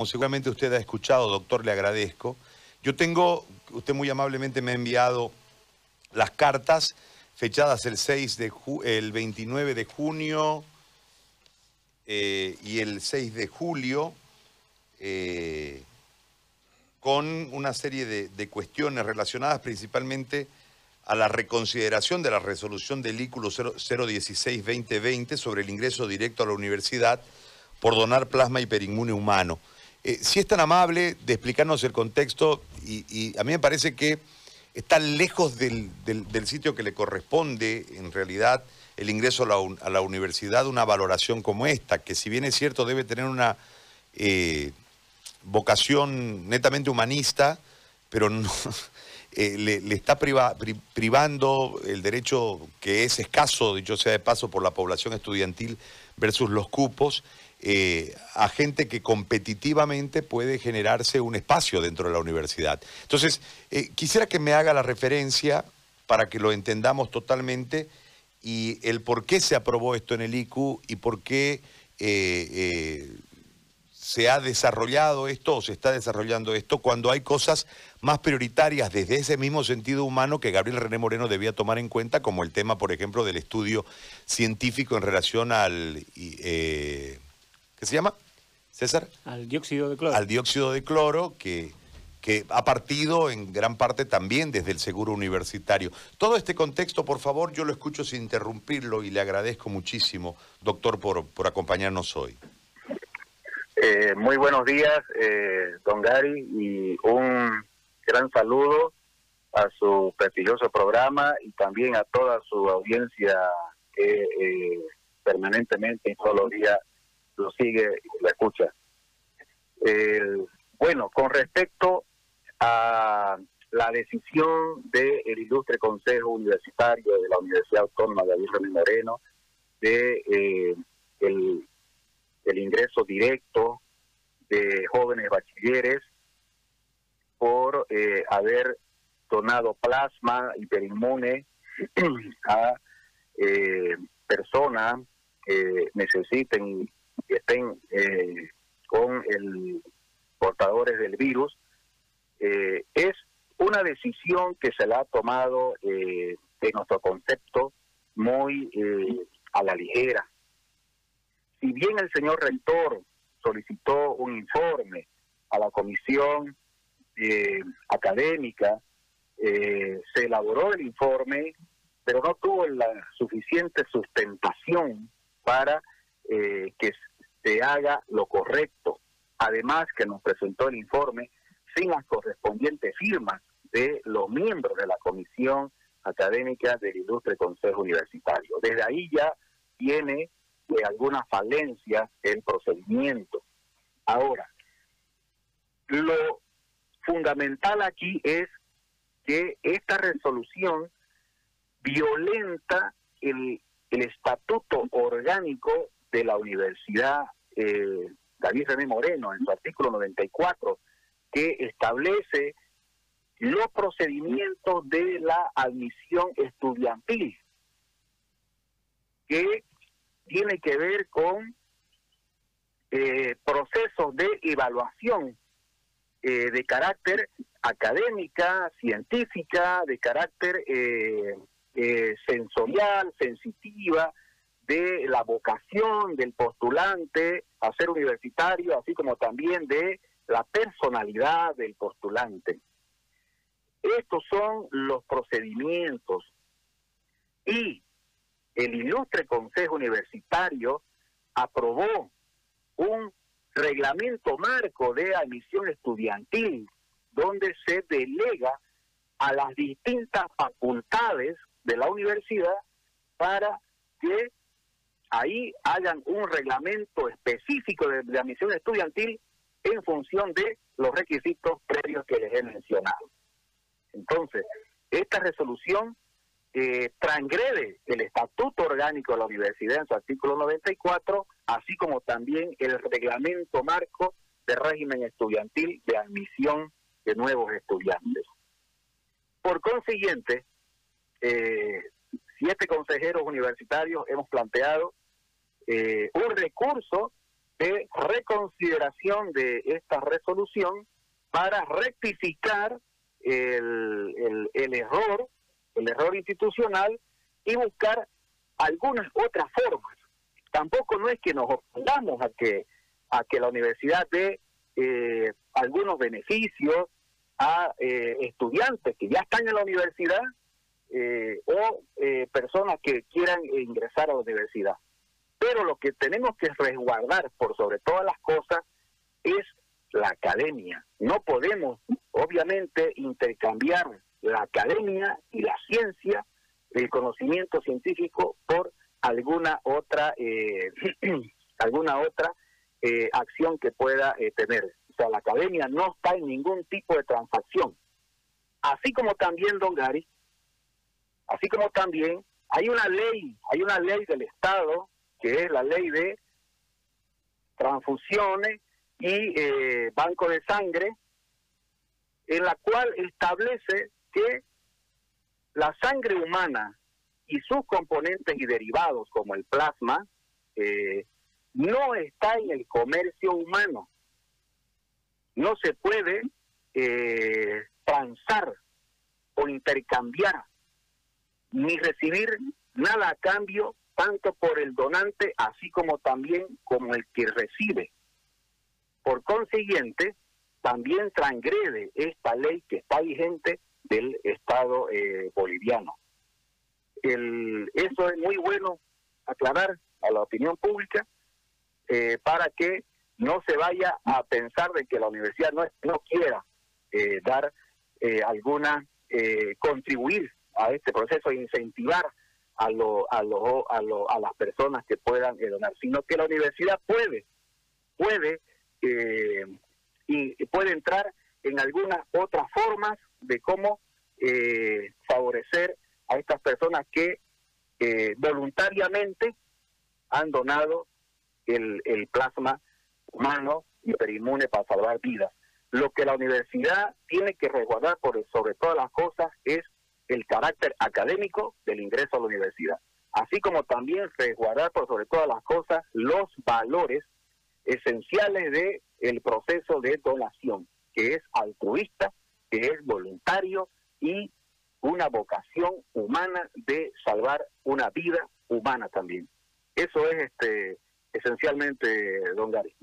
como seguramente usted ha escuchado, doctor, le agradezco. Yo tengo, usted muy amablemente me ha enviado las cartas fechadas el, 6 de el 29 de junio eh, y el 6 de julio, eh, con una serie de, cuestiones relacionadas principalmente a la reconsideración de la resolución del ICULO 016-2020 sobre el ingreso directo a la universidad por donar plasma hiperinmune humano. Eh, si es tan amable de explicarnos el contexto, y, a mí me parece que está lejos del, sitio que le corresponde, en realidad, el ingreso a la, universidad, una valoración como esta, que si bien es cierto debe tener una eh, vocación netamente humanista, pero eh, le, está privando el derecho que es escaso, dicho sea de paso, por la población estudiantil versus los cupos, eh, a gente que competitivamente puede generarse un espacio dentro de la universidad. Entonces, eh, quisiera que me haga la referencia para que lo entendamos totalmente y el por qué se aprobó esto en el ICU y por qué eh, se ha desarrollado esto o se está desarrollando esto cuando hay cosas más prioritarias desde ese mismo sentido humano que Gabriel René Moreno debía tomar en cuenta, como el tema, por ejemplo, del estudio científico en relación al... ¿Qué se llama? César. Al dióxido de cloro. Al dióxido de cloro que, que ha partido en gran parte también desde el seguro universitario. Todo este contexto, por favor, yo lo escucho sin interrumpirlo y le agradezco muchísimo, doctor, por, por acompañarnos hoy. Eh, muy buenos días, eh, don Gary, y un gran saludo a su prestigioso programa y también a toda su audiencia que eh, permanentemente y todos los días lo sigue y lo escucha. bueno, con respecto a la decisión del ilustre Consejo Universitario de la Universidad Autónoma de Aguirre Moreno de eh, el, ingreso directo de jóvenes bachilleres por eh, haber donado plasma hiperinmune a eh, personas que necesiten que estén eh, con el portadores del virus, eh, es una decisión que se la ha tomado eh, en nuestro concepto muy a la ligera. Si bien el señor rector solicitó un informe a la comisión académica, se elaboró el informe, pero no tuvo la suficiente sustentación para que se haga lo correcto. Además que nos presentó el informe sin las correspondientes firmas de los miembros de la Comisión Académica del Ilustre Consejo Universitario. Desde ahí ya tiene algunas falencias el procedimiento. Ahora, lo fundamental aquí es que esta resolución violenta el estatuto orgánico de la Universidad eh, David René Moreno en su artículo 94, que establece los procedimientos de la admisión estudiantil, que tiene que ver con eh, procesos de evaluación eh, de carácter académica, científica, de carácter eh, sensorial, sensitiva, de la vocación del postulante a ser universitario, así como también de la personalidad del postulante. Estos son los procedimientos y el ilustre Consejo Universitario aprobó un reglamento marco de admisión estudiantil donde se delega a las distintas facultades de la universidad para que ahí hayan un reglamento específico de, admisión estudiantil en función de los requisitos previos que les he mencionado. Entonces, esta resolución eh, transgrede el estatuto orgánico de la universidad en su artículo 94, así como también el reglamento marco de régimen estudiantil de admisión de nuevos estudiantes. Por consiguiente, eh, siete consejeros universitarios hemos planteado eh, un recurso de reconsideración de esta resolución para rectificar el, el, error, el error institucional y buscar algunas otras formas. Tampoco no es que nos opongamos a que a que la universidad dé eh, algunos beneficios a eh, estudiantes que ya están en la universidad eh, o personas que quieran ingresar a la universidad. Pero lo que tenemos que resguardar por sobre todas las cosas es la academia. No podemos, obviamente, intercambiar la academia y la ciencia, el conocimiento científico, por alguna otra, eh, alguna otra eh, acción que pueda eh, tener. O sea, la academia no está en ningún tipo de transacción. Así como también, don Gary, así como también hay una ley, hay una ley del Estado que es la ley de transfusiones y eh, banco de sangre, en la cual establece que la sangre humana y sus componentes y derivados, como el plasma, eh, no está en el comercio humano. No se puede eh, transar o intercambiar ni recibir nada a cambio tanto por el donante así como también como el que recibe. Por consiguiente, también transgrede esta ley que está vigente del Estado eh, boliviano. El, eso es muy bueno aclarar a la opinión pública eh, para que no se vaya a pensar de que la universidad no, no quiera eh, dar alguna, contribuir a este proceso incentivar a, lo, a, lo, a, lo, a las personas que puedan eh, donar, sino que la universidad puede, puede eh, y puede entrar en algunas otras formas de cómo eh, favorecer a estas personas que voluntariamente han donado el, el plasma humano hiperinmune para salvar vidas. Lo que la universidad tiene que resguardar por sobre todas las cosas es el carácter académico del ingreso a la universidad, así como también resguardar por sobre todas las cosas los valores esenciales de el proceso de donación, que es altruista, que es voluntario y una vocación humana de salvar una vida humana también. Eso es este esencialmente, don Gary.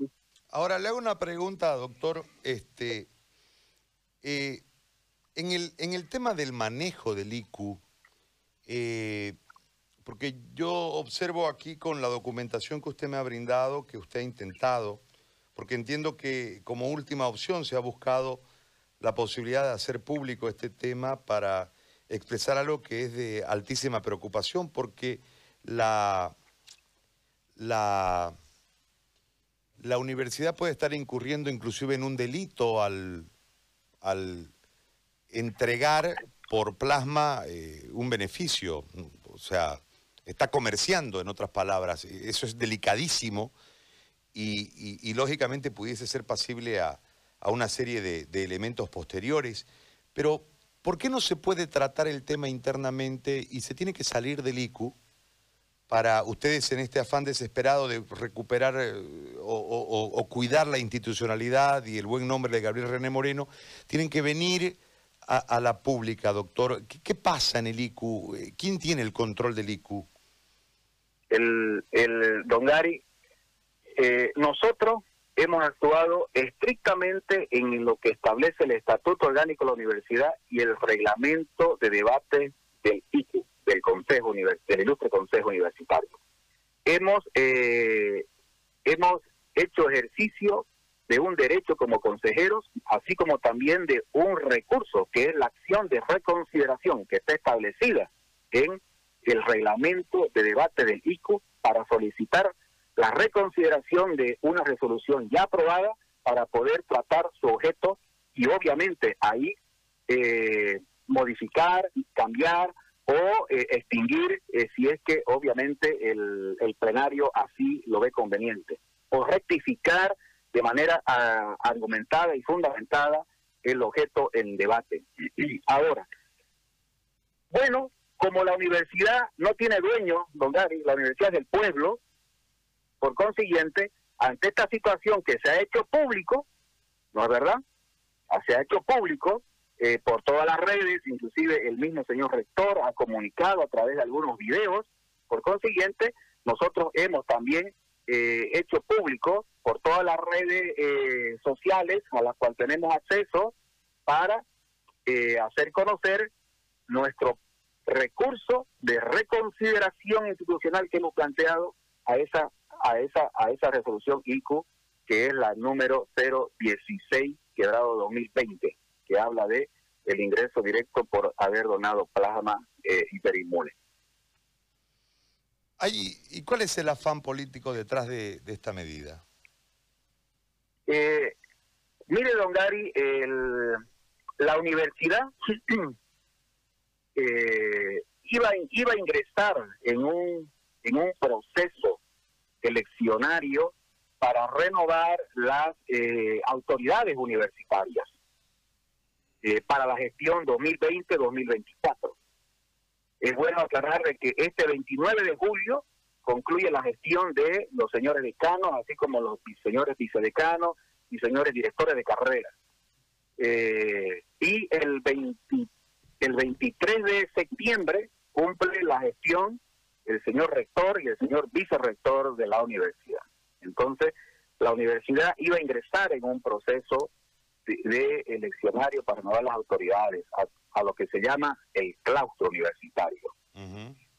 Ahora le hago una pregunta, doctor. Este, eh, en el, en el tema del manejo del IQ, eh, porque yo observo aquí con la documentación que usted me ha brindado, que usted ha intentado, porque entiendo que como última opción se ha buscado la posibilidad de hacer público este tema para expresar algo que es de altísima preocupación, porque la, la, la universidad puede estar incurriendo inclusive en un delito al, al entregar por plasma eh, un beneficio, o sea, está comerciando, en otras palabras. Eso es delicadísimo y, lógicamente pudiese ser pasible a, una serie de, elementos posteriores. Pero, ¿por qué no se puede tratar el tema internamente y se tiene que salir del ICU para ustedes en este afán desesperado de recuperar eh, o, o cuidar la institucionalidad y el buen nombre de Gabriel René Moreno, tienen que venir a, la pública, doctor. ¿Qué, pasa en el ICU? ¿Quién tiene el control del ICU? El, el don Gary, eh, nosotros hemos actuado estrictamente en lo que establece el Estatuto Orgánico de la Universidad y el reglamento de debate del ICU, del Consejo del Ilustre Consejo Universitario. Hemos, eh, hemos hecho ejercicio de un derecho como consejeros, así como también de un recurso, que es la acción de reconsideración que está establecida en el reglamento de debate del ICU para solicitar la reconsideración de una resolución ya aprobada para poder tratar su objeto y obviamente ahí eh, modificar, cambiar o eh, extinguir eh, si es que obviamente el, el plenario así lo ve conveniente. O rectificar de manera ah, argumentada y fundamentada el objeto en debate. Ahora, bueno, como la universidad no tiene dueño, don Gary, la universidad es del pueblo, por consiguiente, ante esta situación que se ha hecho público, ¿no es verdad? Se ha hecho público eh, por todas las redes, inclusive el mismo señor rector ha comunicado a través de algunos videos. Por consiguiente, nosotros hemos también eh, hecho público por todas las redes eh, sociales a las cuales tenemos acceso para hacer conocer nuestro recurso de reconsideración institucional que hemos planteado a esa a esa a esa resolución ICU que es la número 016 quebrado 2020 que habla de el ingreso directo por haber donado plasma eh, hiperinmune. ¿Y cuál es el afán político detrás de, esta medida? Eh, mire, don Gary, la universidad eh, iba, iba a ingresar en un, en un proceso eleccionario para renovar las eh, autoridades universitarias eh, para la gestión 2020-2024. Es bueno aclarar de que este 29 de julio concluye la gestión de los señores decanos, así como los señores vicedecanos y señores directores de carrera. Eh, y el, el 23 de septiembre cumple la gestión el señor rector y el señor vicerrector de la universidad. Entonces, la universidad iba a ingresar en un proceso de, eleccionario para renovar las autoridades, a, lo que se llama el claustro universitario.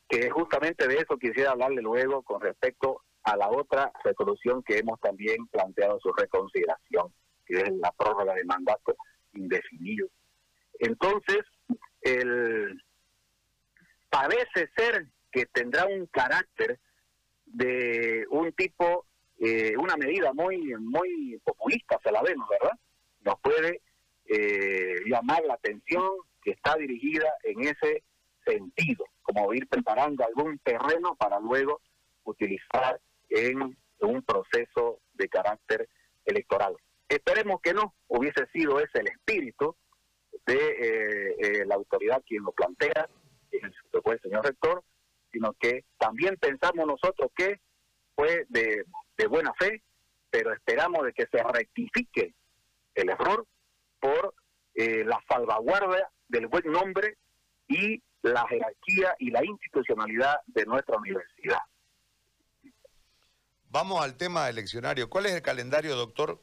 Que justamente de eso quisiera hablarle luego con respecto a la otra resolución que hemos también planteado su reconsideración, que es la prórroga de mandato indefinido. Entonces, el parece ser que tendrá un carácter de un tipo, eh, una medida muy, muy populista, se la vemos, ¿verdad? Nos puede eh, llamar la atención está dirigida en ese sentido, como ir preparando algún terreno para luego utilizar en un proceso de carácter electoral. Esperemos que no hubiese sido ese el espíritu de eh, la autoridad quien lo plantea, que fue el señor rector, sino que también pensamos nosotros que fue de, buena fe, pero esperamos de que se rectifique el error por eh, la salvaguardia del buen nombre y la jerarquía y la institucionalidad de nuestra universidad. Vamos al tema eleccionario. ¿Cuál es el calendario, doctor?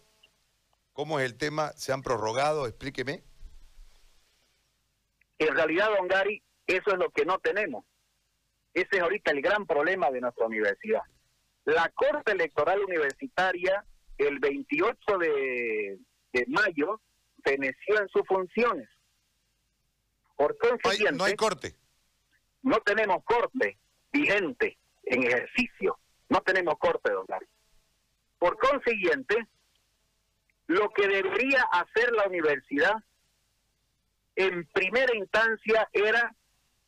¿Cómo es el tema? ¿Se han prorrogado? Explíqueme. En realidad, don Gary, eso es lo que no tenemos. Ese es ahorita el gran problema de nuestra universidad. La Corte Electoral Universitaria, el 28 de, mayo, feneció en sus funciones. Por consiguiente, no hay corte. No tenemos corte vigente en ejercicio. No tenemos corte, don Por consiguiente, lo que debería hacer la universidad en primera instancia era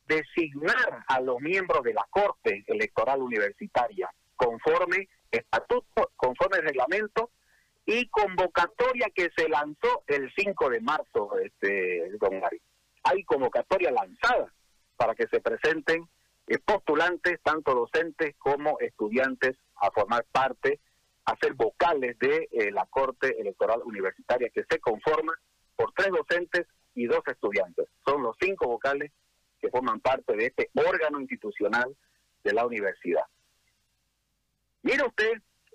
designar a los miembros de la Corte Electoral Universitaria conforme estatuto, conforme reglamento y convocatoria que se lanzó el 5 de marzo, este, don Gary. Hay convocatoria lanzada para que se presenten eh, postulantes, tanto docentes como estudiantes, a formar parte, a ser vocales de eh, la Corte Electoral Universitaria, que se conforma por tres docentes y dos estudiantes. Son los cinco vocales que forman parte de este órgano institucional de la universidad. Mire usted,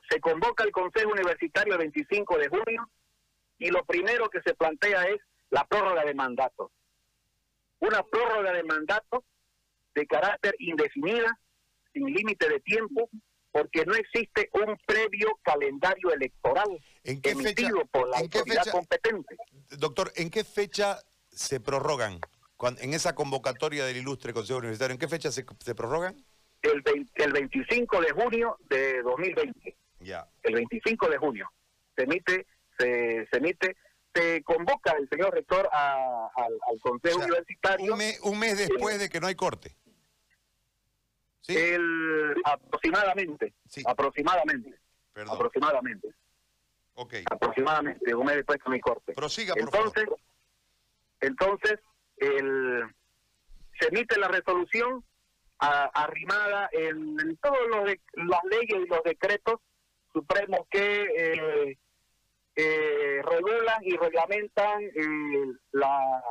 se convoca el Consejo Universitario el 25 de junio y lo primero que se plantea es la prórroga de mandato. Una prórroga de mandato de carácter indefinida, sin límite de tiempo, porque no existe un previo calendario electoral emitido por la autoridad competente. Doctor, ¿en qué fecha se prorrogan? en esa convocatoria del ilustre Consejo Universitario, ¿en qué fecha se, prorrogan? El, el 25 de junio de 2020. Ya. El 25 de junio. Se emite, se, emite, se convoca el señor rector al, Consejo Universitario. Un mes, después de que no hay corte. ¿Sí? El, aproximadamente. Sí. Aproximadamente. Perdón. Aproximadamente. Ok. Aproximadamente, un mes después que no hay corte. Prosiga, por entonces, favor. Entonces, el, se emite la resolución arrimada en, todos los las leyes y los decretos supremos que eh, eh, regulan y reglamentan la,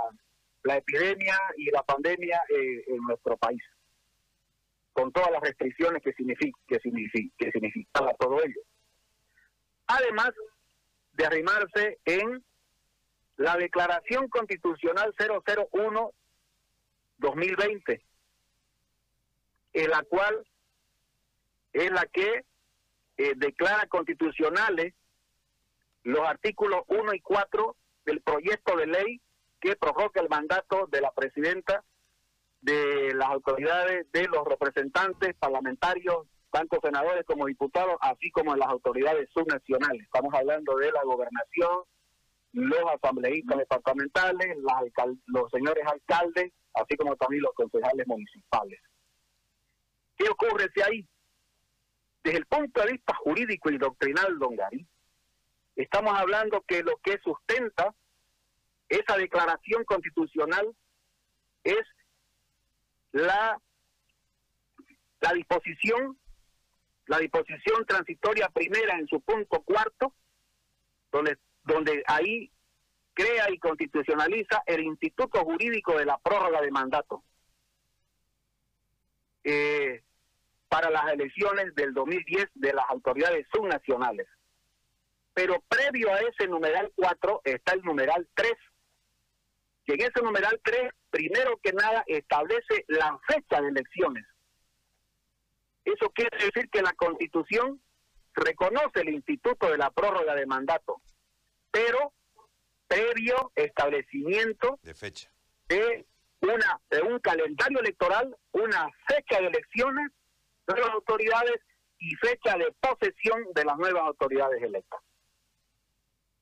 la, epidemia y la pandemia en nuestro país, con todas las restricciones que significa que significa que todo ello. Además de arrimarse en la Declaración Constitucional 001 2020, en la cual es la que eh, declara constitucionales los artículos 1 y 4 del proyecto de ley que prorroga el mandato de la presidenta, de las autoridades, de los representantes parlamentarios, tanto senadores como diputados, así como de las autoridades subnacionales. Estamos hablando de la gobernación, los asambleístas departamentales, los señores alcaldes, así como también los concejales municipales. ¿Qué ocurre si ahí? Desde el punto de vista jurídico y doctrinal, don Gary, estamos hablando que lo que sustenta esa declaración constitucional es la, la disposición, la disposición transitoria primera en su punto cuarto, donde, ahí crea y constitucionaliza el Instituto Jurídico de la Prórroga de Mandato. Eh, para las elecciones del 2010 de las autoridades subnacionales. Pero previo a ese numeral 4 está el numeral 3, que en ese numeral 3, primero que nada, establece la fecha de elecciones. Eso quiere decir que la Constitución reconoce el instituto de la prórroga de mandato, pero previo establecimiento de fecha de una de un calendario electoral, una fecha de elecciones nuevas autoridades y fecha de posesión de las nuevas autoridades electas.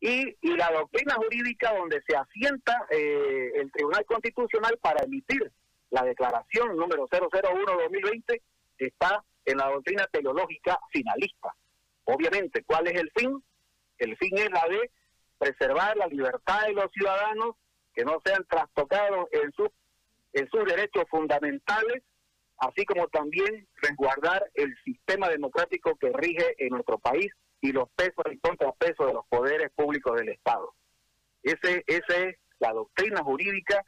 Y, la doctrina jurídica donde se asienta eh, el Tribunal Constitucional para emitir la declaración número 001-2020 está en la doctrina teleológica finalista. Obviamente, ¿cuál es el fin? El fin es la de preservar la libertad de los ciudadanos, que no sean trastocados en, sus en sus derechos fundamentales así como también resguardar el sistema democrático que rige en nuestro país y los pesos y contrapesos de los poderes públicos del Estado. Ese, esa es la doctrina jurídica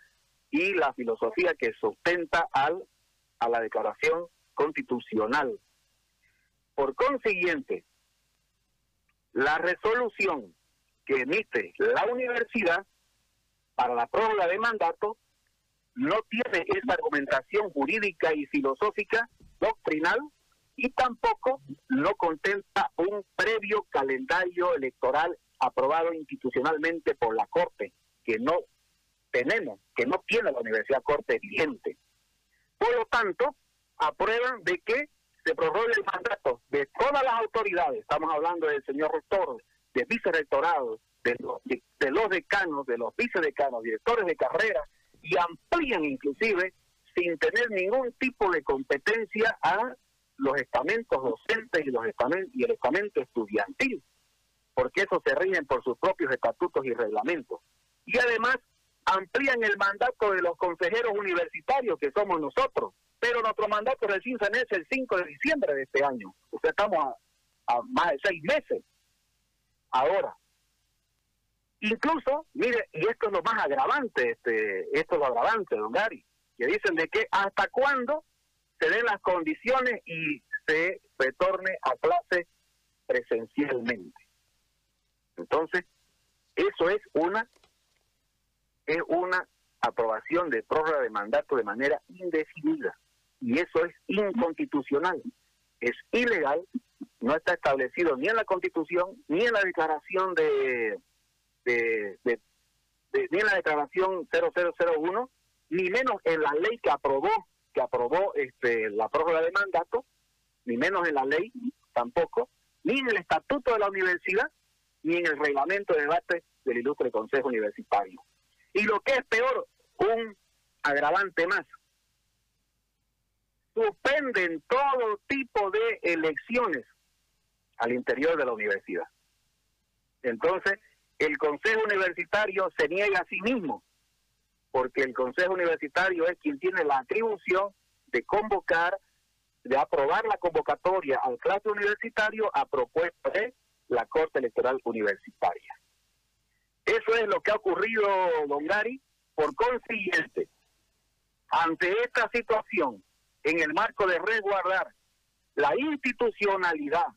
y la filosofía que sustenta al, a la declaración constitucional. Por consiguiente, la resolución que emite la universidad para la prórroga de mandato no tiene esa argumentación jurídica y filosófica doctrinal y tampoco no contempla un previo calendario electoral aprobado institucionalmente por la Corte, que no tenemos, que no tiene la Universidad Corte vigente. Por lo tanto, aprueban de que se prorrogue el mandato de todas las autoridades, estamos hablando del señor rector, de vicerrectorado, de los, de los decanos, de los vicedecanos, directores de carrera, y amplían inclusive sin tener ningún tipo de competencia a los estamentos docentes y los estamentos y el estamento estudiantil, porque eso se rigen por sus propios estatutos y reglamentos. Y además amplían el mandato de los consejeros universitarios, que somos nosotros, pero nuestro mandato recién se es el 5 de diciembre de este año. O sea, estamos a, a más de seis meses. Ahora, Incluso, mire, y esto es lo más agravante, este, esto es lo agravante, don Gary, que dicen de que hasta cuándo se den las condiciones y se retorne a clase presencialmente. Entonces, eso es una es una aprobación de prórroga de mandato de manera indefinida y eso es inconstitucional, es ilegal, no está establecido ni en la Constitución ni en la declaración de de, ni en la declaración 0001, ni menos en la ley que aprobó que aprobó este la prórroga de mandato, ni menos en la ley tampoco, ni en el estatuto de la universidad, ni en el reglamento de debate del ilustre Consejo Universitario. Y lo que es peor, un agravante más, suspenden todo tipo de elecciones al interior de la universidad. Entonces, el Consejo Universitario se niega a sí mismo, porque el Consejo Universitario es quien tiene la atribución de convocar de aprobar la convocatoria al clase universitario a propuesta de la Corte Electoral Universitaria. Eso es lo que ha ocurrido, don Gary. Por consiguiente, ante esta situación, en el marco de resguardar la institucionalidad,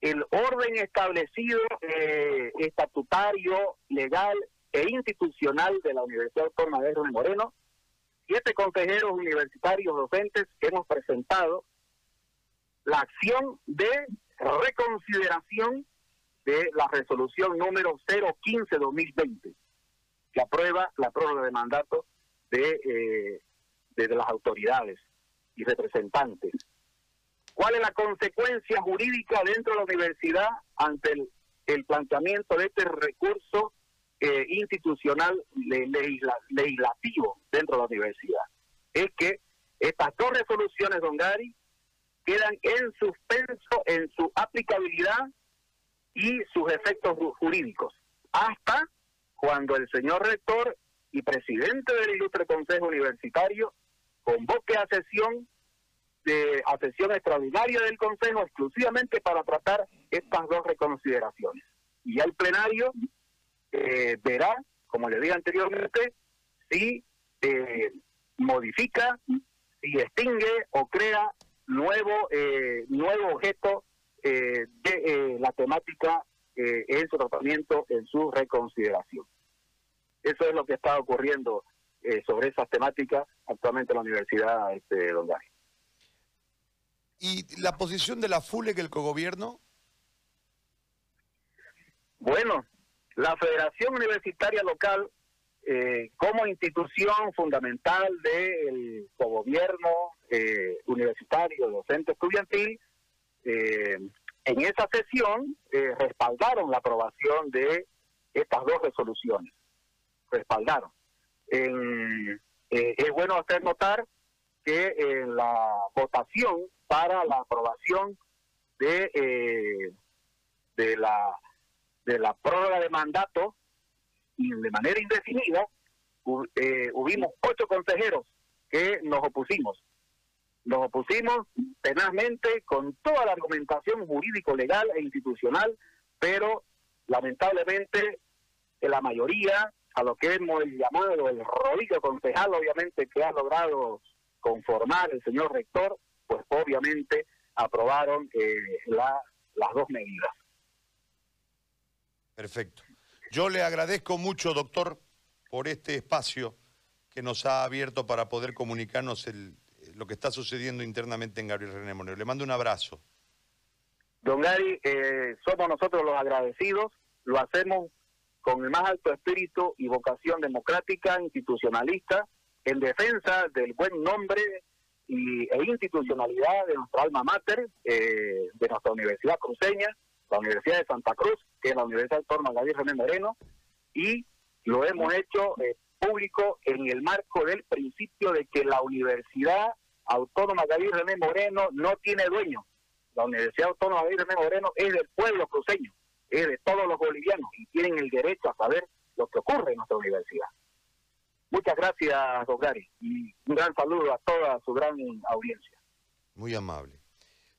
el orden establecido eh, estatutario, legal e institucional de la Universidad Autónoma de Moreno, siete consejeros universitarios docentes hemos presentado la acción de reconsideración de la resolución número 015-2020, que aprueba la prórroga de mandato de, eh, de las autoridades y representantes. ¿Cuál es la consecuencia jurídica dentro de la universidad ante el, planteamiento de este recurso eh, institucional legislativo dentro de la universidad? Es que estas dos resoluciones, don Gary, quedan en suspenso en su aplicabilidad y sus efectos jurídicos, hasta cuando el señor rector y presidente del ilustre Consejo Universitario convoque a sesión de a sesión extraordinaria del Consejo exclusivamente para tratar estas dos reconsideraciones. Y ya el plenario eh, verá, como le dije anteriormente, si eh, modifica, si extingue o crea nuevo eh, nuevo objeto de la temática en su tratamiento, en su reconsideración. Eso es lo que está ocurriendo sobre esas temáticas actualmente en la Universidad este, de. ¿Y la posición de la FULE que el cogobierno? Bueno, la Federación Universitaria Local, eh, como institución fundamental del cogobierno eh, universitario, docente estudiantil, eh, en esa sesión respaldaron la aprobación de estas dos resoluciones. Respaldaron. es bueno hacer notar que en la votación para la aprobación de eh, de la de la prórroga de mandato y de manera indefinida eh, hubimos ocho consejeros que nos opusimos nos opusimos tenazmente con toda la argumentación jurídico legal e institucional pero lamentablemente la mayoría a lo que hemos llamado el rodillo concejal obviamente que ha logrado conformar el señor rector pues obviamente aprobaron eh, las dos medidas. Perfecto. Yo le agradezco mucho, doctor, por este espacio que nos ha abierto para poder comunicarnos el, lo que está sucediendo internamente en Gabriel René Monero. Le mando un abrazo. Don Gary, eh, somos nosotros los agradecidos, lo hacemos con el más alto espíritu y vocación democrática, institucionalista, en defensa del buen nombre y, e institucionalidad de nuestra alma mater, eh, de nuestra universidad cruceña, la Universidad de Santa Cruz, que es la Universidad Autónoma David René Moreno, y lo hemos hecho eh, público en el marco del principio de que la Universidad Autónoma David René Moreno no tiene dueño. La Universidad Autónoma David René Moreno es del pueblo cruceño, es de todos los bolivianos y tienen el derecho a saber lo que ocurre en nuestra universidad. Muchas gracias, don y un gran saludo a toda su gran audiencia. Muy amable.